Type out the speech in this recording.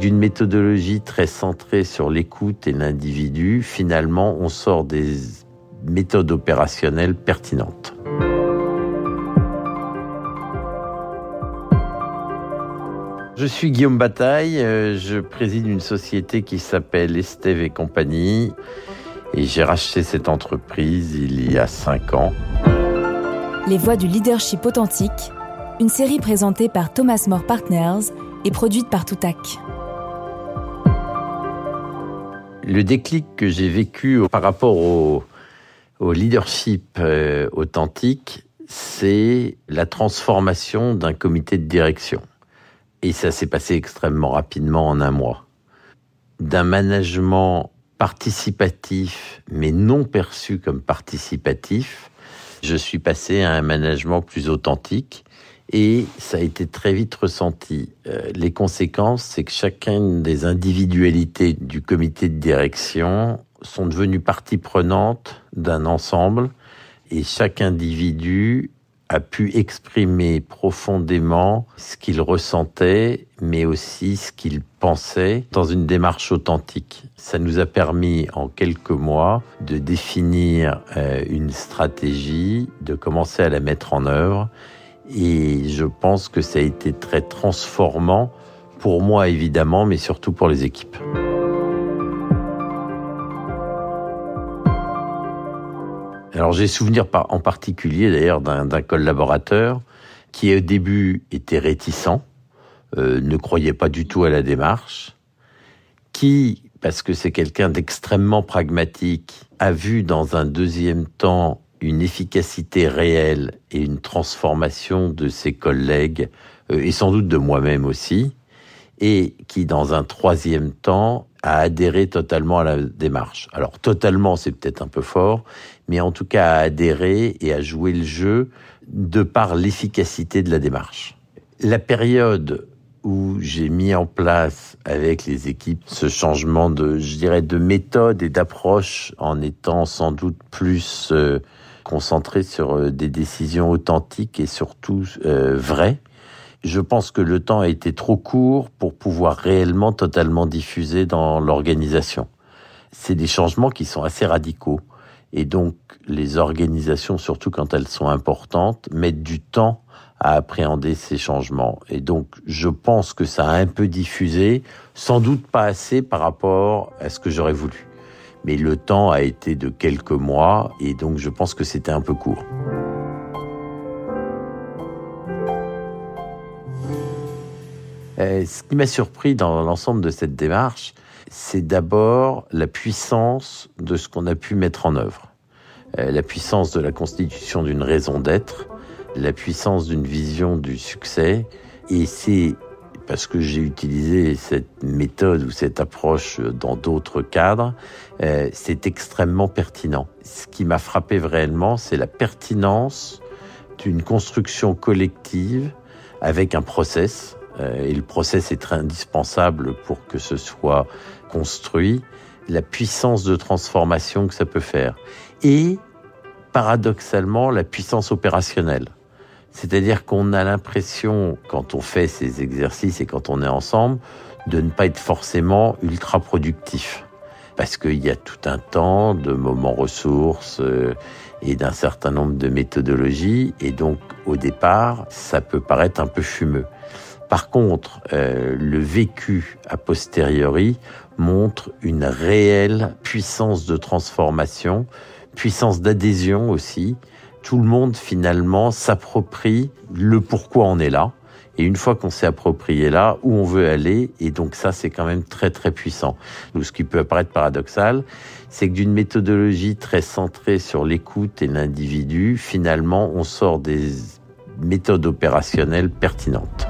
D'une méthodologie très centrée sur l'écoute et l'individu, finalement, on sort des méthodes opérationnelles pertinentes. Je suis Guillaume Bataille, euh, je préside une société qui s'appelle Estève et compagnie et j'ai racheté cette entreprise il y a cinq ans. Les voix du leadership authentique, une série présentée par Thomas More Partners et produite par Toutac. Le déclic que j'ai vécu par rapport au, leadership euh, authentique, c'est la transformation d'un comité de direction. Et ça s'est passé extrêmement rapidement en un mois. D'un management participatif, mais non perçu comme participatif, je suis passé à un management plus authentique et ça a été très vite ressenti. Euh, les conséquences, c'est que chacune des individualités du comité de direction sont devenues partie prenante d'un ensemble et chaque individu a pu exprimer profondément ce qu'il ressentait, mais aussi ce qu'il pensait dans une démarche authentique. Ça nous a permis en quelques mois de définir euh, une stratégie, de commencer à la mettre en œuvre, et je pense que ça a été très transformant pour moi évidemment, mais surtout pour les équipes. Alors j'ai souvenir en particulier d'ailleurs d'un collaborateur qui au début était réticent, euh, ne croyait pas du tout à la démarche, qui, parce que c'est quelqu'un d'extrêmement pragmatique, a vu dans un deuxième temps une efficacité réelle et une transformation de ses collègues, euh, et sans doute de moi-même aussi, et qui dans un troisième temps a adhéré totalement à la démarche. Alors totalement, c'est peut-être un peu fort, mais en tout cas à adhérer et à jouer le jeu de par l'efficacité de la démarche. La période où j'ai mis en place avec les équipes ce changement de, je dirais, de méthode et d'approche en étant sans doute plus euh, concentré sur euh, des décisions authentiques et surtout euh, vraies. Je pense que le temps a été trop court pour pouvoir réellement totalement diffuser dans l'organisation. C'est des changements qui sont assez radicaux. Et donc, les organisations, surtout quand elles sont importantes, mettent du temps à appréhender ces changements. Et donc, je pense que ça a un peu diffusé, sans doute pas assez par rapport à ce que j'aurais voulu. Mais le temps a été de quelques mois, et donc je pense que c'était un peu court. Euh, ce qui m'a surpris dans l'ensemble de cette démarche, c'est d'abord la puissance de ce qu'on a pu mettre en œuvre. Euh, la puissance de la constitution d'une raison d'être, la puissance d'une vision du succès, et c'est parce que j'ai utilisé cette méthode ou cette approche dans d'autres cadres, euh, c'est extrêmement pertinent. Ce qui m'a frappé réellement, c'est la pertinence d'une construction collective avec un process, euh, et le process est très indispensable pour que ce soit construit, la puissance de transformation que ça peut faire. Et paradoxalement, la puissance opérationnelle. C'est-à-dire qu'on a l'impression, quand on fait ces exercices et quand on est ensemble, de ne pas être forcément ultra productif. Parce qu'il y a tout un temps de moments ressources euh, et d'un certain nombre de méthodologies. Et donc, au départ, ça peut paraître un peu fumeux. Par contre, euh, le vécu a posteriori montre une réelle puissance de transformation, puissance d'adhésion aussi tout le monde finalement s'approprie le pourquoi on est là. Et une fois qu'on s'est approprié là, où on veut aller, et donc ça c'est quand même très très puissant. Nous, ce qui peut apparaître paradoxal, c'est que d'une méthodologie très centrée sur l'écoute et l'individu, finalement on sort des méthodes opérationnelles pertinentes.